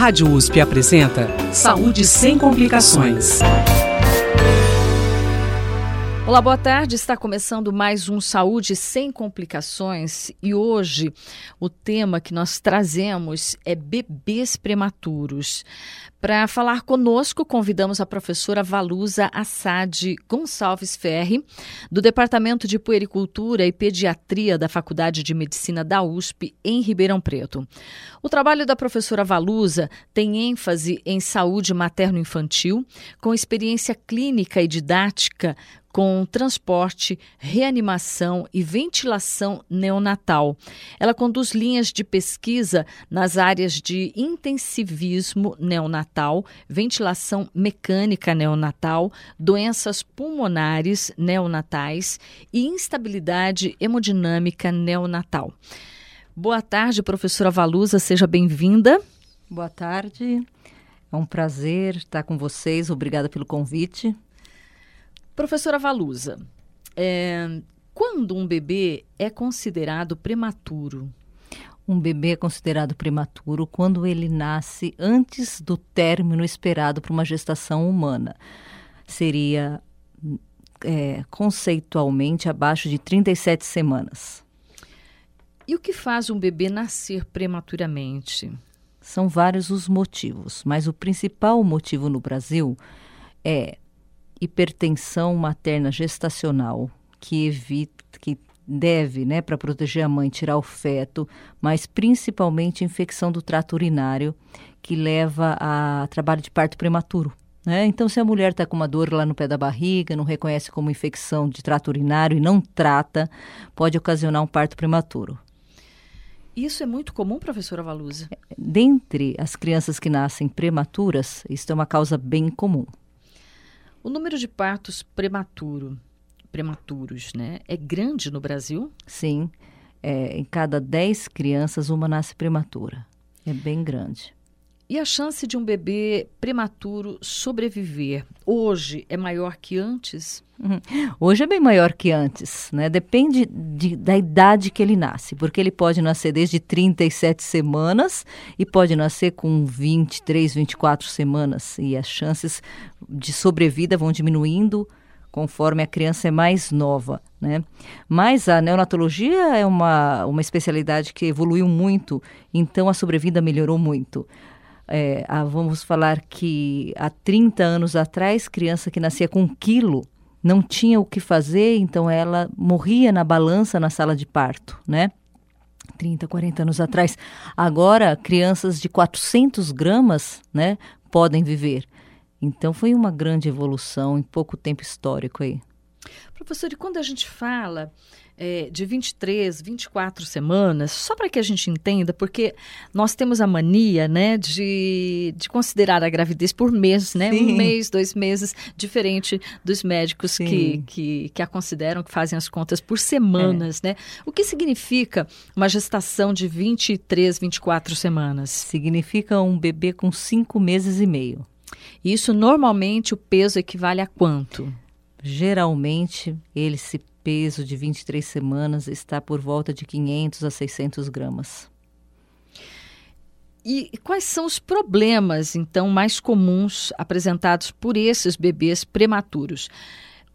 Rádio USP apresenta Saúde sem complicações. Olá, boa tarde. Está começando mais um Saúde sem complicações e hoje o tema que nós trazemos é bebês prematuros. Para falar conosco, convidamos a professora Valusa Assad Gonçalves Ferri, do Departamento de Puericultura e Pediatria da Faculdade de Medicina da USP, em Ribeirão Preto. O trabalho da professora Valusa tem ênfase em saúde materno-infantil, com experiência clínica e didática com transporte, reanimação e ventilação neonatal. Ela conduz linhas de pesquisa nas áreas de intensivismo neonatal, ventilação mecânica neonatal, doenças pulmonares neonatais e instabilidade hemodinâmica neonatal. Boa tarde, professora Valusa, seja bem-vinda. Boa tarde. É um prazer estar com vocês. Obrigada pelo convite. Professora Valusa, é, quando um bebê é considerado prematuro? Um bebê é considerado prematuro quando ele nasce antes do término esperado para uma gestação humana. Seria é, conceitualmente abaixo de 37 semanas. E o que faz um bebê nascer prematuramente? São vários os motivos, mas o principal motivo no Brasil é hipertensão materna gestacional, que evita, que deve, né, para proteger a mãe, tirar o feto, mas principalmente infecção do trato urinário, que leva a trabalho de parto prematuro. Né? Então, se a mulher está com uma dor lá no pé da barriga, não reconhece como infecção de trato urinário e não trata, pode ocasionar um parto prematuro. Isso é muito comum, professora Valusa? Dentre as crianças que nascem prematuras, isso é uma causa bem comum. O número de partos prematuro, prematuros né, é grande no Brasil? Sim. É, em cada 10 crianças, uma nasce prematura. É bem grande. E a chance de um bebê prematuro sobreviver hoje é maior que antes? Uhum. Hoje é bem maior que antes, né? Depende de, da idade que ele nasce, porque ele pode nascer desde 37 semanas e pode nascer com 23, 24 semanas. E as chances de sobrevida vão diminuindo conforme a criança é mais nova, né? Mas a neonatologia é uma, uma especialidade que evoluiu muito, então a sobrevida melhorou muito. É, ah, vamos falar que há 30 anos atrás, criança que nascia com um quilo não tinha o que fazer, então ela morria na balança na sala de parto, né? 30, 40 anos atrás. Agora, crianças de 400 gramas, né, podem viver. Então, foi uma grande evolução em pouco tempo histórico aí. Professor, e quando a gente fala é, de 23, 24 semanas, só para que a gente entenda, porque nós temos a mania, né, de, de considerar a gravidez por mês, né? Sim. Um mês, dois meses, diferente dos médicos que, que, que, a consideram, que fazem as contas por semanas, é. né? O que significa uma gestação de 23, 24 semanas? Significa um bebê com cinco meses e meio. Isso normalmente o peso equivale a quanto? Geralmente ele se peso de 23 semanas está por volta de 500 a 600 gramas. E quais são os problemas, então, mais comuns apresentados por esses bebês prematuros?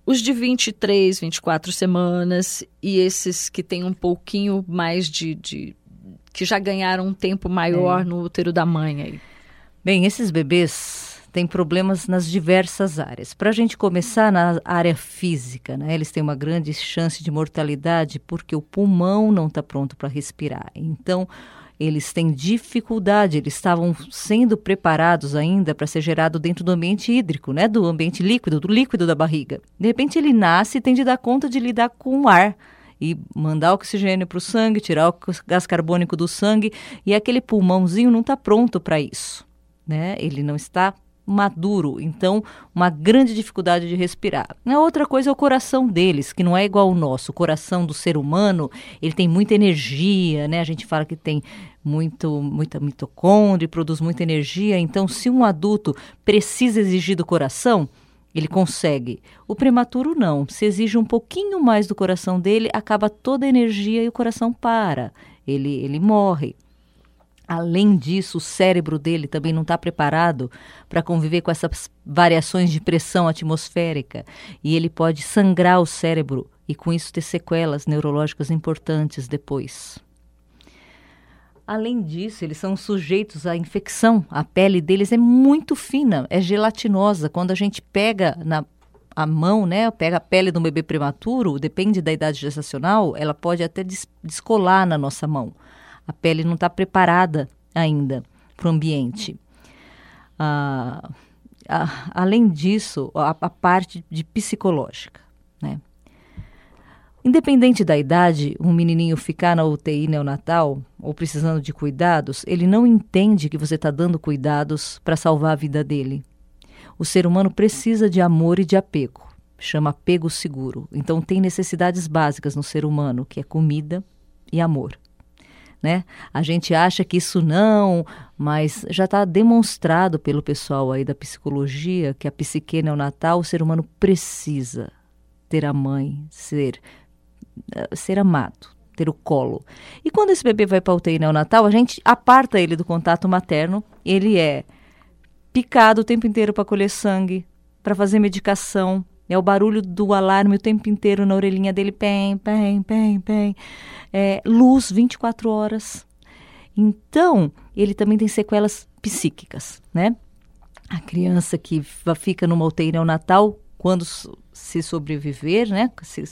Os de 23, 24 semanas e esses que têm um pouquinho mais de. de que já ganharam um tempo maior é. no útero da mãe aí. Bem, esses bebês têm problemas nas diversas áreas. Para a gente começar na área física, né, eles têm uma grande chance de mortalidade porque o pulmão não está pronto para respirar. Então, eles têm dificuldade, eles estavam sendo preparados ainda para ser gerado dentro do ambiente hídrico, né, do ambiente líquido, do líquido da barriga. De repente ele nasce e tem de dar conta de lidar com o ar e mandar oxigênio para o sangue, tirar o gás carbônico do sangue e aquele pulmãozinho não está pronto para isso, né? Ele não está maduro, então uma grande dificuldade de respirar. A outra coisa é o coração deles, que não é igual ao nosso. O coração do ser humano, ele tem muita energia, né? A gente fala que tem muito muita mitocôndria, produz muita energia, então se um adulto precisa exigir do coração, ele consegue. O prematuro não. Se exige um pouquinho mais do coração dele, acaba toda a energia e o coração para. Ele ele morre. Além disso, o cérebro dele também não está preparado para conviver com essas variações de pressão atmosférica e ele pode sangrar o cérebro e com isso ter sequelas neurológicas importantes depois. Além disso, eles são sujeitos à infecção. A pele deles é muito fina, é gelatinosa. Quando a gente pega na a mão, né, pega a pele um bebê prematuro, depende da idade gestacional, ela pode até descolar na nossa mão. A pele não está preparada ainda para o ambiente. Ah, além disso, a, a, parte de psicológica. Né? Independente da idade, um menininho ficar na UTI neonatal ou precisando de cuidados, ele não entende que você está dando cuidados para salvar a vida dele. O ser humano precisa de amor e de apego. Chama apego seguro. Então, tem necessidades básicas no ser humano, que é comida e amor né? A gente acha que isso não, mas já está demonstrado pelo pessoal aí da psicologia que a psique neonatal, o ser humano precisa ter a mãe, ser, eh, ser amado, ter o colo. E quando esse bebê vai para a UTI neonatal, a gente aparta ele do contato materno, ele é picado o tempo inteiro para colher sangue, para fazer medicação, é o barulho do alarme o tempo inteiro na orelhinha dele, pem, pem, pem, pem. É, luz 24 horas. Então, ele também tem sequelas psíquicas, né? A criança que fica numa UTI neonatal, quando se sobreviver, né? Se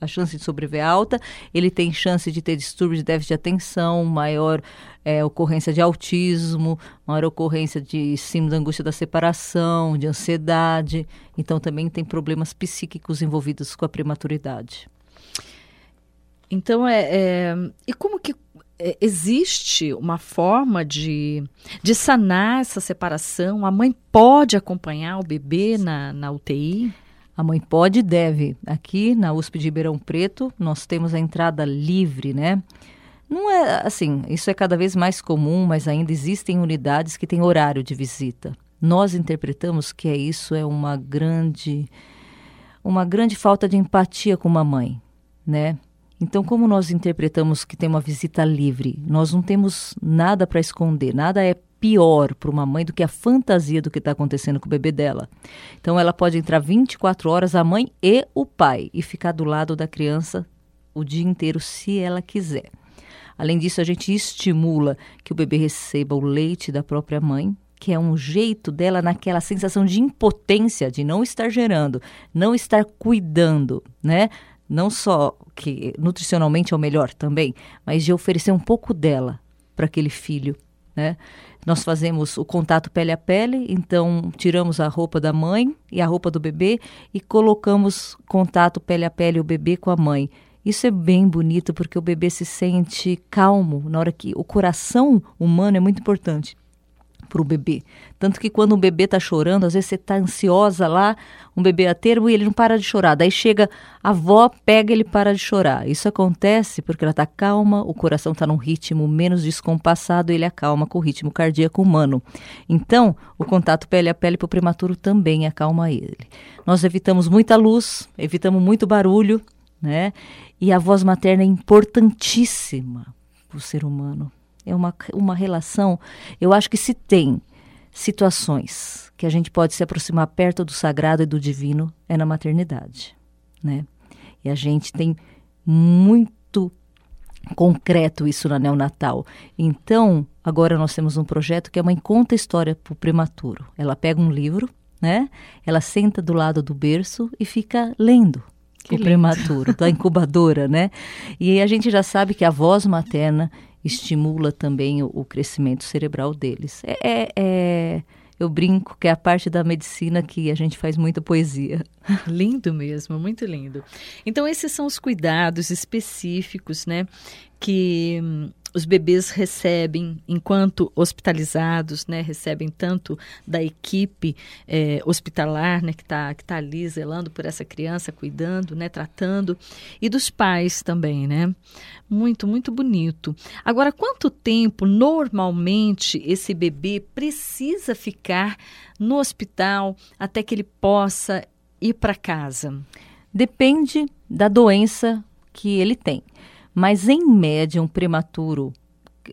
a chance de sobreviver é alta, ele tem chance de ter distúrbio de déficit de atenção, maior é, ocorrência de autismo, maior ocorrência de síndrome da angústia da separação, de ansiedade. Então também tem problemas psíquicos envolvidos com a prematuridade. Então é, é e como que é, existe uma forma de, de sanar essa separação? A mãe pode acompanhar o bebê na, na UTI? A mãe pode e deve. Aqui na USP de Ribeirão Preto, nós temos a entrada livre, né? Não é assim, isso é cada vez mais comum, mas ainda existem unidades que têm horário de visita. Nós interpretamos que é isso é uma grande uma grande falta de empatia com uma mãe, né? Então, como nós interpretamos que tem uma visita livre, nós não temos nada para esconder, nada é pior para uma mãe do que a fantasia do que está acontecendo com o bebê dela. Então, ela pode entrar 24 horas, a mãe e o pai, e ficar do lado da criança o dia inteiro, se ela quiser. Além disso, a gente estimula que o bebê receba o leite da própria mãe, que é um jeito dela naquela sensação de impotência de não estar gerando, não estar cuidando, né? Não só que nutricionalmente é o melhor também, mas de oferecer um pouco dela para aquele filho, né? Nós fazemos o contato pele a pele, então tiramos a roupa da mãe e a roupa do bebê e colocamos contato pele a pele o bebê com a mãe. Isso é bem bonito porque o bebê se sente calmo na hora que o coração humano é muito importante para o bebê. Tanto que quando um bebê está chorando, às vezes você está ansiosa lá, um bebê a termo e ele não para de chorar. Daí chega a avó, pega ele para de chorar. Isso acontece porque ela está calma, o coração está num ritmo menos descompassado, ele acalma com o ritmo cardíaco humano. Então, o contato pele a pele para o prematuro também acalma ele. Nós evitamos muita luz, evitamos muito barulho, né? E a voz materna é importantíssima para o ser humano é uma, uma relação. Eu acho que se tem situações que a gente pode se aproximar perto do sagrado e do divino é na maternidade, né? E a gente tem muito concreto isso na neonatal. Então, agora nós temos um projeto que a mãe conta história para o prematuro. Ela pega um livro, né? Ela senta do lado do berço e fica lendo que o lindo. prematuro, da incubadora, né? E a gente já sabe que a voz materna estimula também o, o crescimento cerebral deles. É, é, é, eu brinco que é a parte da medicina que a gente faz muita poesia. Lindo mesmo, muito lindo. Então esses são os cuidados específicos, né, que hum, os bebês recebem, enquanto hospitalizados, né, recebem tanto da equipe é, hospitalar, né, que está que tá ali zelando por essa criança, cuidando, né, tratando, e dos pais também, né? Muito, muito bonito. Agora, quanto tempo normalmente esse bebê precisa ficar no hospital até que ele possa ir para casa? Depende da doença que ele tem. Mas, em média, um prematuro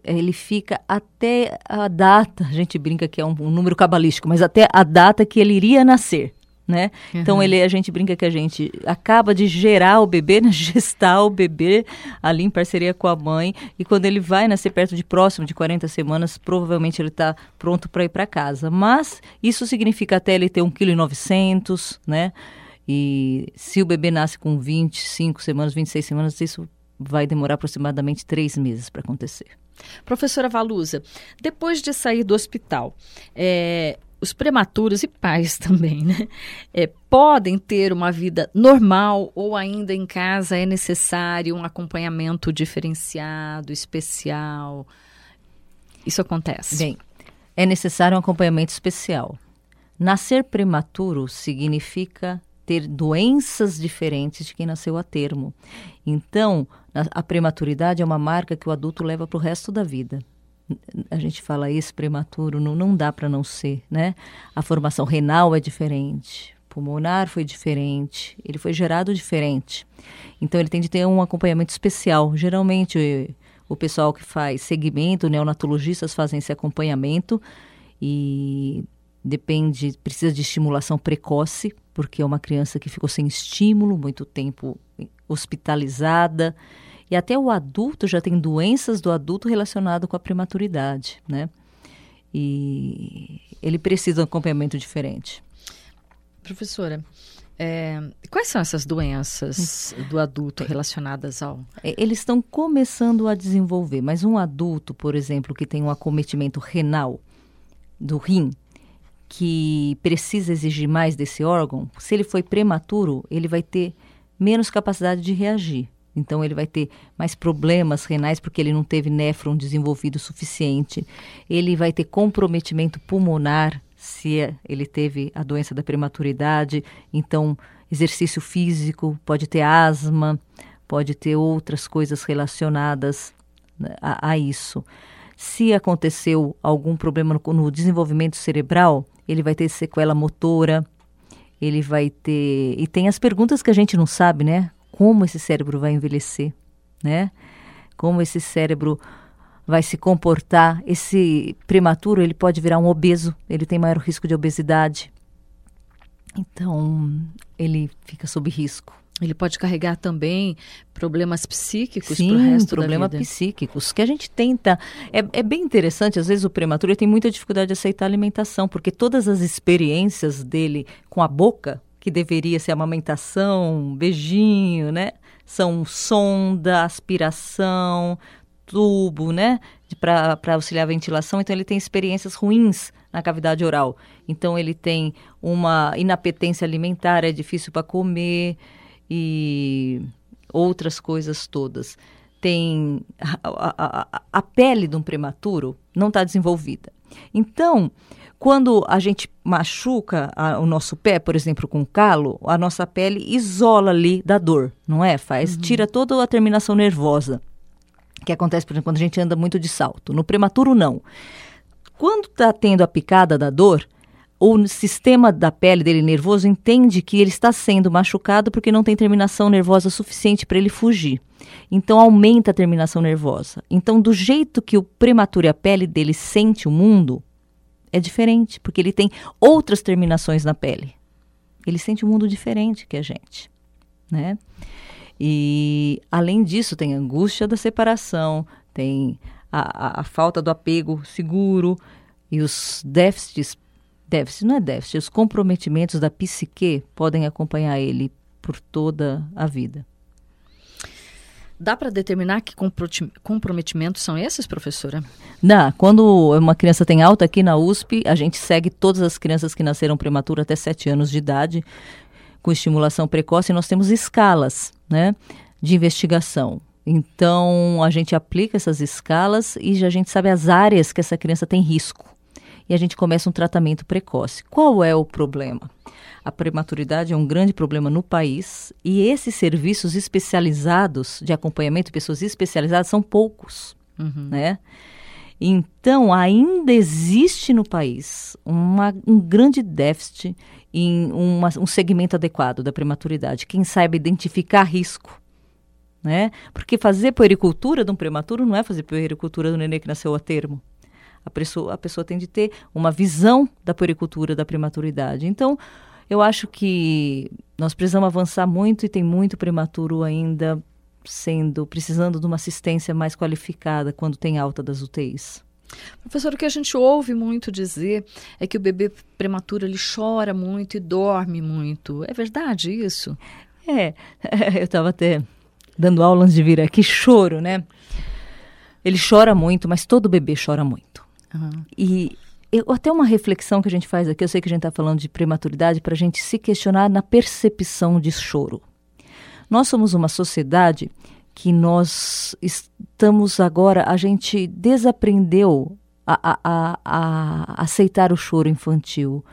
ele fica até a data, a gente brinca que é um, um número cabalístico, mas até a data que ele iria nascer né? Uhum. Então ele, a gente brinca que a gente acaba de gerar o bebê, né? gestar o bebê ali em parceria com a mãe e quando ele vai nascer perto de próximo de 40 semanas, provavelmente ele está pronto para ir para casa. Mas isso significa até ele ter 1,9 kg, né? E se o bebê nasce com 25 semanas, 26 semanas, isso vai demorar aproximadamente três meses para acontecer. Professora Valusa, depois de sair do hospital, é, os prematuros e pais também, né? É, podem ter uma vida normal ou ainda em casa é necessário um acompanhamento diferenciado, especial. Isso acontece? Bem, é necessário um acompanhamento especial. Nascer prematuro significa ter doenças diferentes de quem nasceu a termo. Então, a prematuridade é uma marca que o adulto leva para o resto da vida a gente fala esse prematuro, não, não dá para não ser, né? A formação renal é diferente, pulmonar foi diferente, ele foi gerado diferente. Então ele tem de ter um acompanhamento especial. Geralmente o pessoal que faz segmento, neonatologistas fazem esse acompanhamento e depende, precisa de estimulação precoce, porque é uma criança que ficou sem estímulo, muito tempo hospitalizada e até o adulto já tem doenças do adulto relacionado com a prematuridade, né? E ele precisa de um acompanhamento diferente. Professora, é, quais são essas doenças do adulto relacionadas ao? É, eles estão começando a desenvolver, mas um adulto, por exemplo, que tem um acometimento renal do rim, que precisa exigir mais desse órgão, se ele foi prematuro, ele vai ter menos capacidade de reagir. Então ele vai ter mais problemas renais porque ele não teve néfron desenvolvido suficiente. Ele vai ter comprometimento pulmonar se ele teve a doença da prematuridade. Então exercício físico, pode ter asma, pode ter outras coisas relacionadas né, a, a isso. Se aconteceu algum problema no, no desenvolvimento cerebral, ele vai ter sequela motora, ele vai ter. E tem as perguntas que a gente não sabe, né? como esse cérebro vai envelhecer, né? Como esse cérebro vai se comportar. Esse prematuro, ele pode virar um obeso, ele tem maior risco de obesidade. Então, ele fica sob risco. Ele pode carregar também problemas psíquicos para o resto da vida. psíquicos que a gente tenta. É, é bem interessante, às vezes o prematuro tem muita dificuldade de aceitar a alimentação, porque todas as experiências dele com a boca, que deveria ser amamentação, beijinho, né? São sonda, aspiração, tubo, né? Para auxiliar a ventilação. Então, ele tem experiências ruins na cavidade oral. Então, ele tem uma inapetência alimentar, é difícil para comer e outras coisas todas. Tem a, a, a, pele de um prematuro não está desenvolvida. Então, quando a gente machuca a, o nosso pé, por exemplo, com calo, a nossa pele isola ali da dor, não é? Faz, uhum. tira toda a terminação nervosa, que acontece, por exemplo, quando a gente anda muito de salto. No prematuro, não. Quando está tendo a picada da dor, o sistema da pele dele nervoso entende que ele está sendo machucado porque não tem terminação nervosa suficiente para ele fugir. Então aumenta a terminação nervosa. Então, do jeito que o prematuro e a pele dele sente o mundo, é diferente, porque ele tem outras terminações na pele. Ele sente um mundo diferente que a gente, né? E além disso, tem a angústia da separação, tem a, a, a falta do apego seguro e os déficits, déficits não é déficit, os comprometimentos da psique podem acompanhar ele por toda a vida. Dá para determinar que comprometimentos são esses, professora? Dá. Quando uma criança tem alta aqui na USP, a gente segue todas as crianças que nasceram prematuras até 7 anos de idade, com estimulação precoce, e nós temos escalas né, de investigação. Então, a gente aplica essas escalas e a gente sabe as áreas que essa criança tem risco. E a gente começa um tratamento precoce. Qual é o problema? A prematuridade é um grande problema no país e esses serviços especializados de acompanhamento de pessoas especializadas são poucos, uhum. né? Então, ainda existe no país uma, um grande déficit em uma, um segmento adequado da prematuridade. Quem saiba identificar risco, né? Porque fazer puericultura de um prematuro não é fazer puericultura do nenê que nasceu a termo. A pessoa, a pessoa tem de ter uma visão da puericultura da prematuridade. Então, eu acho que nós precisamos avançar muito e tem muito prematuro ainda sendo precisando de uma assistência mais qualificada quando tem alta das UTIs. Professor, o que a gente ouve muito dizer é que o bebê prematuro ele chora muito e dorme muito. É verdade isso? É, eu estava até dando aula antes de vir aqui, choro, né? Ele chora muito, mas todo bebê chora muito. Uhum. E eu, até uma reflexão que a gente faz aqui, eu sei que a gente está falando de prematuridade, para a gente se questionar na percepção de choro. Nós somos uma sociedade que nós estamos agora, a gente desaprendeu a, a, a, a aceitar o choro infantil,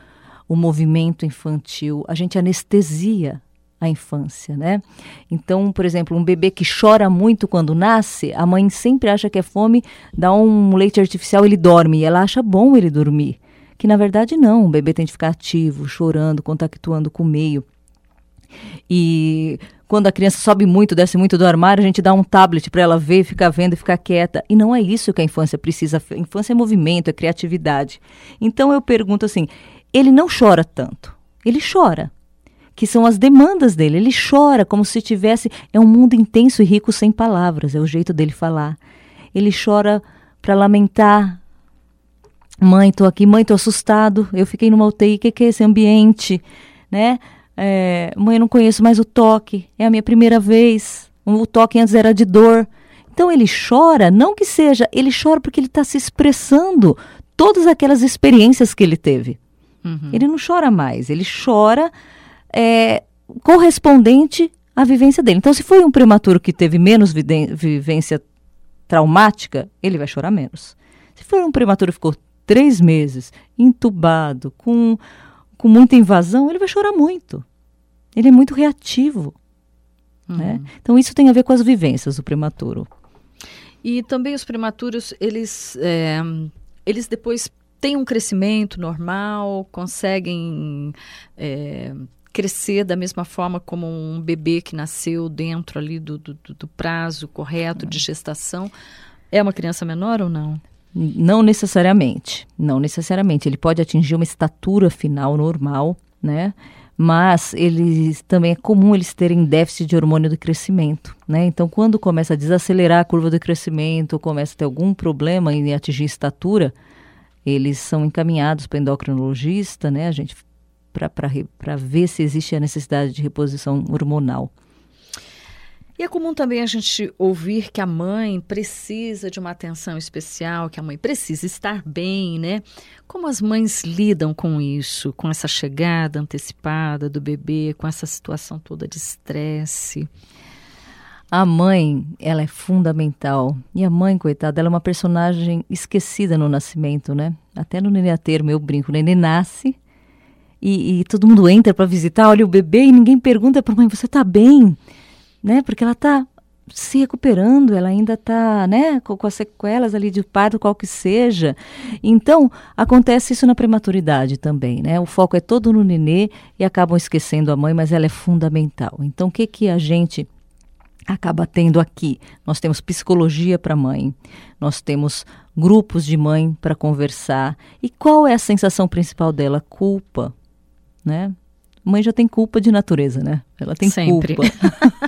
o movimento infantil, a gente anestesia a infância, né? Então, por exemplo, um bebê que chora muito quando nasce, a mãe sempre acha que é fome, dá um leite artificial, ele dorme, e ela acha bom ele dormir. Que na verdade não, o bebê tem que ficar ativo, chorando, contactuando com o meio. E quando a criança sobe muito, desce muito do armário, a gente dá um tablet para ela ver, ficar vendo e ficar quieta. E não é isso que a infância precisa. A infância é movimento, é criatividade. Então eu pergunto assim: ele não chora tanto. Ele chora, que são as demandas dele. Ele chora como se tivesse. É um mundo intenso e rico sem palavras, é o jeito dele falar. Ele chora para lamentar. Mãe, tô aqui, mãe, tô assustado. Eu fiquei numa UTI, o que, que é esse ambiente? Né? É, mãe, eu não conheço mais o toque, é a minha primeira vez. O toque antes era de dor. Então ele chora, não que seja, ele chora porque ele está se expressando todas aquelas experiências que ele teve. Uhum. Ele não chora mais, ele chora é, correspondente à vivência dele. Então, se foi um prematuro que teve menos vivência traumática, ele vai chorar menos. Se for um prematuro que ficou três meses entubado, com, com muita invasão, ele vai chorar muito. Ele é muito reativo. Uhum. Né? Então, isso tem a ver com as vivências do prematuro. E também os prematuros, eles, é, eles depois têm um crescimento normal, conseguem é, crescer da mesma forma como um bebê que nasceu dentro ali do, do, do prazo correto de gestação. É uma criança menor ou não? Não necessariamente, não necessariamente. Ele pode atingir uma estatura final normal, né? Mas eles também é comum eles terem déficit de hormônio do crescimento, né? Então, quando começa a desacelerar a curva do crescimento, começa a ter algum problema em atingir estatura, eles são encaminhados para endocrinologista, né? A gente para ver se existe a necessidade de reposição hormonal. E é comum também a gente ouvir que a mãe precisa de uma atenção especial, que a mãe precisa estar bem, né? Como as mães lidam com isso, com essa chegada antecipada do bebê, com essa situação toda de estresse? A mãe, ela é fundamental. E a mãe, coitada, ela é uma personagem esquecida no nascimento, né? Até no nenê a termo eu brinco, o nenê nasce e, e todo mundo entra para visitar, olha o bebê e ninguém pergunta para a mãe, você está bem? Né? Porque ela está se recuperando, ela ainda está né, com, com, as sequelas ali de parto, qual que seja. Então, acontece isso na prematuridade também, né? O foco é todo no nenê e acabam esquecendo a mãe, mas ela é fundamental. Então, o que, que a gente acaba tendo aqui? Nós temos psicologia para mãe, nós temos grupos de mãe para conversar. E qual é a sensação principal dela? Culpa né? Mãe já tem culpa de natureza, né? Ela tem Sempre. culpa.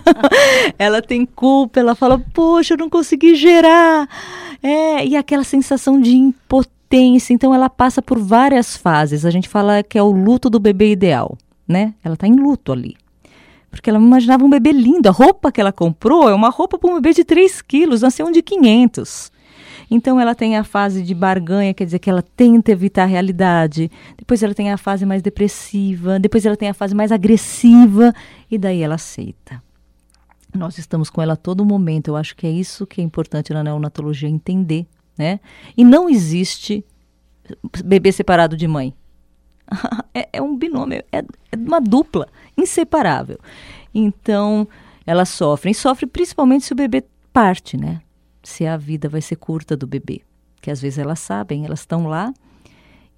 ela tem culpa, ela fala, poxa, eu não consegui gerar. É, e aquela sensação de impotência. Então ela passa por várias fases. A gente fala que é o luto do bebê ideal, né? Ela está em luto ali. Porque ela imaginava um bebê lindo. A roupa que ela comprou é uma roupa para um bebê de 3 quilos, nasceu um de 500. Então ela tem a fase de barganha, quer dizer que ela tenta evitar a realidade. Depois ela tem a fase mais depressiva, depois ela tem a fase mais agressiva e daí ela aceita. Nós estamos com ela a todo momento. Eu acho que é isso que é importante na neonatologia entender, né? E não existe bebê separado de mãe. é, é, um binômio, é, é uma dupla inseparável. Então, elas sofrem. Sofre principalmente se o bebê parte, né? Se a vida vai ser curta do bebê. Que às vezes elas sabem, elas estão lá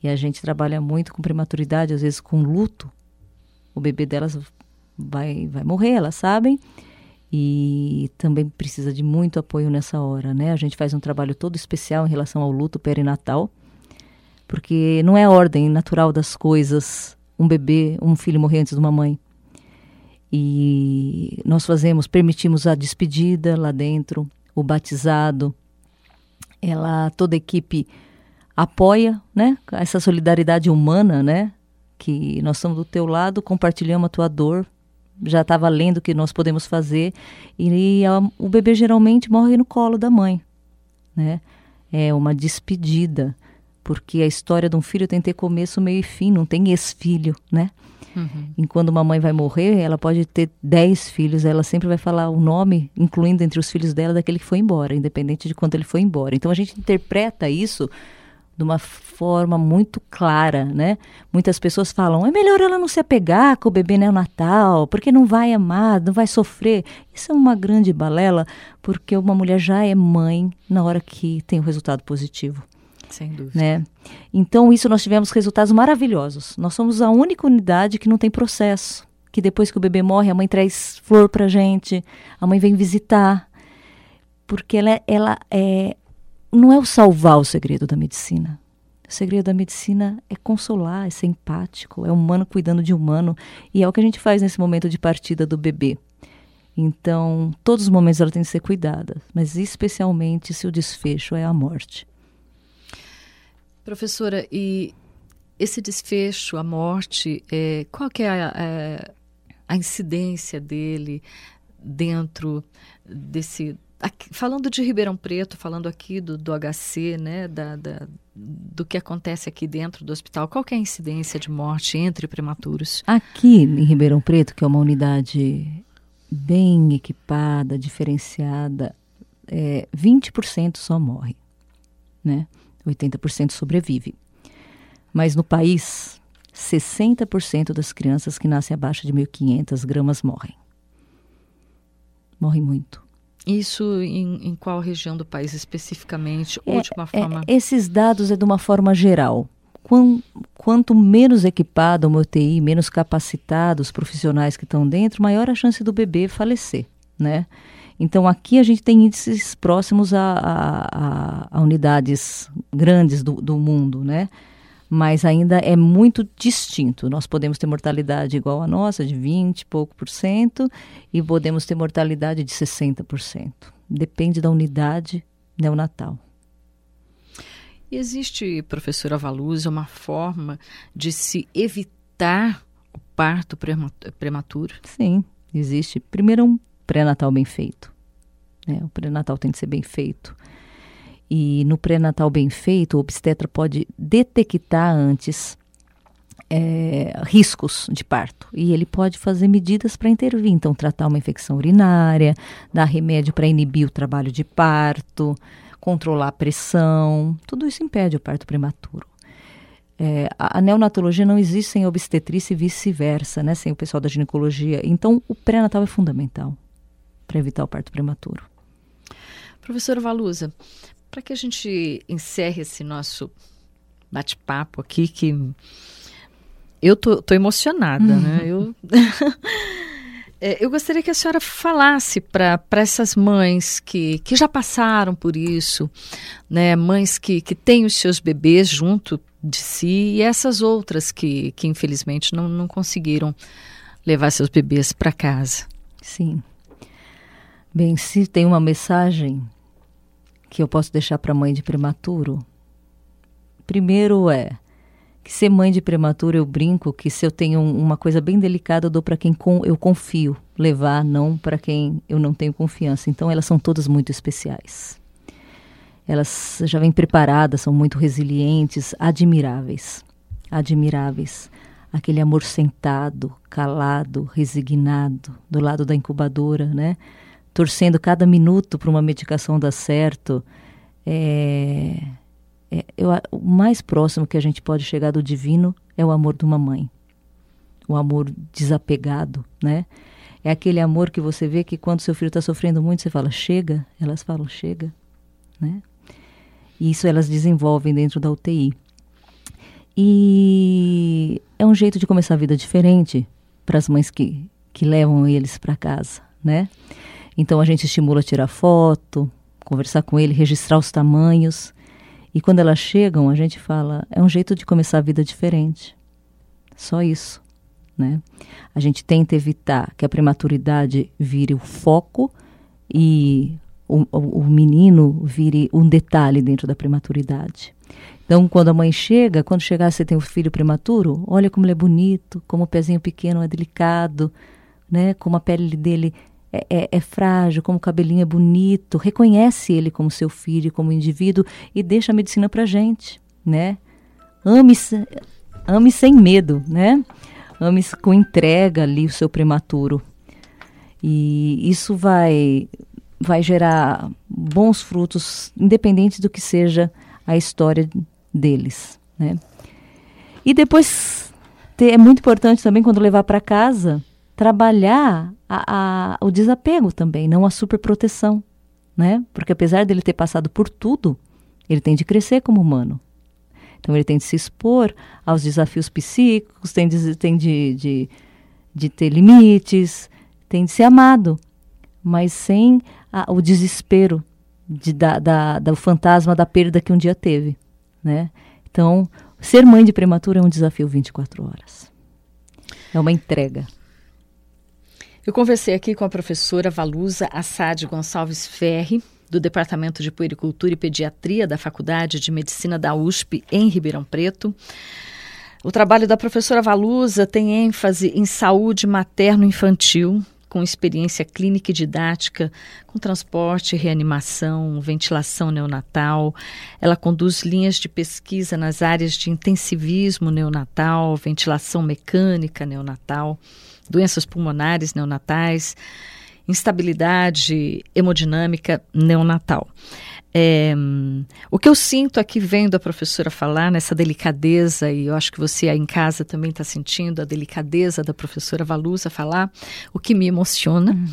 e a gente trabalha muito com prematuridade, às vezes com luto. O bebê delas vai, vai morrer, elas sabem. e também precisa de muito apoio nessa hora, né? A gente faz um trabalho todo especial em relação ao luto perinatal, porque não é a ordem natural das coisas um bebê, um filho morrer antes de uma mãe. E nós fazemos, permitimos a despedida lá dentro, o batizado. Ela, toda a equipe apoia, né? Essa solidariedade humana, né? Que nós estamos do teu lado, compartilhamos a tua dor, já estava lendo o que nós podemos fazer e a, o bebê geralmente morre no colo da mãe, né? É uma despedida, porque a história de um filho tem que ter começo, meio e fim, não tem ex-filho, né? Uhum. E quando uma mãe vai morrer, ela pode ter dez filhos, ela sempre vai falar o nome, incluindo entre os filhos dela, daquele que foi embora, independente de quanto ele foi embora. Então a gente interpreta isso de uma forma muito clara, né? Muitas pessoas falam, é melhor ela não se apegar com o bebê neonatal, porque não vai amar, não vai sofrer. Isso é uma grande balela, porque uma mulher já é mãe na hora que tem o resultado positivo. Sem dúvida. Né? Então, isso nós tivemos resultados maravilhosos. Nós somos a única unidade que não tem processo. Que depois que o bebê morre, a mãe traz flor pra gente, a mãe vem visitar. Porque ela, ela é não é o salvar o segredo da medicina. O segredo da medicina é consolar, é ser empático, é humano cuidando de humano. E é o que a gente faz nesse momento de partida do bebê. Então, todos os momentos ela tem que ser cuidada, mas especialmente se o desfecho é a morte. Professora, e esse desfecho, a morte, é, qual que é a, a, a incidência dele dentro desse Aqui, falando de Ribeirão Preto, falando aqui do, do HC, né, da, da, do que acontece aqui dentro do hospital, qual é a incidência de morte entre prematuros? Aqui em Ribeirão Preto, que é uma unidade bem equipada, diferenciada, é, 20% só morre, né? 80% sobrevive. Mas no país, 60% das crianças que nascem abaixo de 1.500 gramas morrem. Morrem muito. Isso em, em qual região do país especificamente? Ou é, de uma forma... É, esses dados é de uma forma geral. quanto menos equipado uma UTI, menos capacitados os profissionais que estão dentro, maior a chance do bebê falecer, né? Então, aqui a gente tem índices próximos a, a, a unidades grandes do, do mundo, né? mas ainda é muito distinto. Nós podemos ter mortalidade igual a nossa, de 20 e pouco por cento, e podemos ter mortalidade de 60%. Depende da unidade neonatal. Existe, professora Valusa, uma forma de se evitar o parto prematuro? Sim, existe. Primeiro, um pré-natal bem feito. Né? O pré-natal tem que ser bem feito. E no pré-natal bem feito, o obstetra pode detectar antes é, riscos de parto e ele pode fazer medidas para intervir. Então, tratar uma infecção urinária, dar remédio para inibir o trabalho de parto, controlar a pressão, tudo isso impede o parto prematuro. É, a, neonatologia não existe sem obstetrícia e vice-versa, né? sem o pessoal da ginecologia. Então, o pré-natal é fundamental para evitar o parto prematuro. Professora Valusa, para que a gente encerre esse nosso bate-papo aqui, que eu tô, tô emocionada, uhum. né? Eu, é, eu gostaria que a senhora falasse para essas mães que, que já passaram por isso, né? Mães que, que têm os seus bebês junto de si e essas outras que, que infelizmente não, não conseguiram levar seus bebês para casa. Sim. Bem, se tem uma mensagem que eu posso deixar para mãe de prematuro? Primeiro é que ser mãe de prematuro eu brinco que se eu tenho uma coisa bem delicada eu dou para quem com, eu confio levar, não para quem eu não tenho confiança. Então elas são todas muito especiais. Elas já vêm preparadas, são muito resilientes, admiráveis, admiráveis. Aquele amor sentado, calado, resignado, do lado da incubadora, né? Torcendo cada minuto para uma medicação dar certo, é, é, eu, o mais próximo que a gente pode chegar do divino é o amor de uma mãe. O amor desapegado, né? É aquele amor que você vê que quando seu filho está sofrendo muito, você fala, chega. Elas falam, chega, né? E isso elas desenvolvem dentro da UTI. E é um jeito de começar a vida diferente para as mães que, que levam eles para casa, né? Então a gente estimula a tirar foto, conversar com ele, registrar os tamanhos. E quando elas chegam, a gente fala: é um jeito de começar a vida diferente. Só isso. Né? A gente tenta evitar que a prematuridade vire o foco e o, o, o menino vire um detalhe dentro da prematuridade. Então, quando a mãe chega, quando chegar você tem um filho prematuro, olha como ele é bonito, como o pezinho pequeno é delicado, né? Como a pele dele é, é, é, frágil, como o cabelinho é bonito. Reconhece ele como seu filho, como indivíduo e deixa a medicina pra gente, né? Ame, ame sem medo, né? Ame com entrega ali o seu prematuro. E isso vai vai gerar bons frutos, independente do que seja a história deles, né? E depois é muito importante também quando levar para casa trabalhar a, a, o desapego também, não a superproteção, né? Porque apesar dele ter passado por tudo, ele tem de crescer como humano. Então ele tem de se expor aos desafios psíquicos, tem de, tem de, de, de ter limites, tem de ser amado, mas sem a, o desespero de, da, da, do fantasma da perda que um dia teve, né? Então, ser mãe de prematuro é um desafio 24 horas. É uma entrega. Eu conversei aqui com a professora Valusa Assad Gonçalves Ferri, do Departamento de Puericultura e Pediatria da Faculdade de Medicina da USP, em Ribeirão Preto. O trabalho da professora Valusa tem ênfase em saúde materno-infantil, com experiência clínica e didática, com transporte, reanimação, ventilação neonatal. Ela conduz linhas de pesquisa nas áreas de intensivismo neonatal, ventilação mecânica neonatal doenças pulmonares neonatais, instabilidade hemodinâmica neonatal. É, o que eu sinto aqui vendo a professora falar nessa delicadeza, e eu acho que você aí em casa também está sentindo a delicadeza da professora Valusa falar, o que me emociona.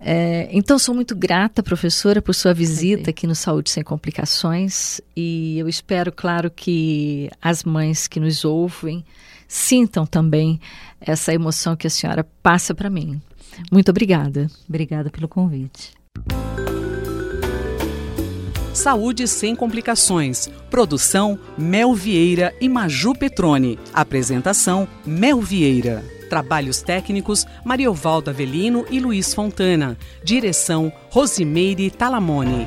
É, então, sou muito grata, professora, por sua visita aqui no Saúde Sem Complicações e eu espero, claro, que as mães que nos ouvem sintam também essa emoção que a senhora passa para mim. Muito obrigada. Obrigada pelo convite. Saúde sem complicações. Produção Mel Vieira e Maju Petrone. Apresentação Mel Vieira. Trabalhos técnicos Mariovaldo Avelino e Luiz Fontana. Direção Rosimeire Talamone.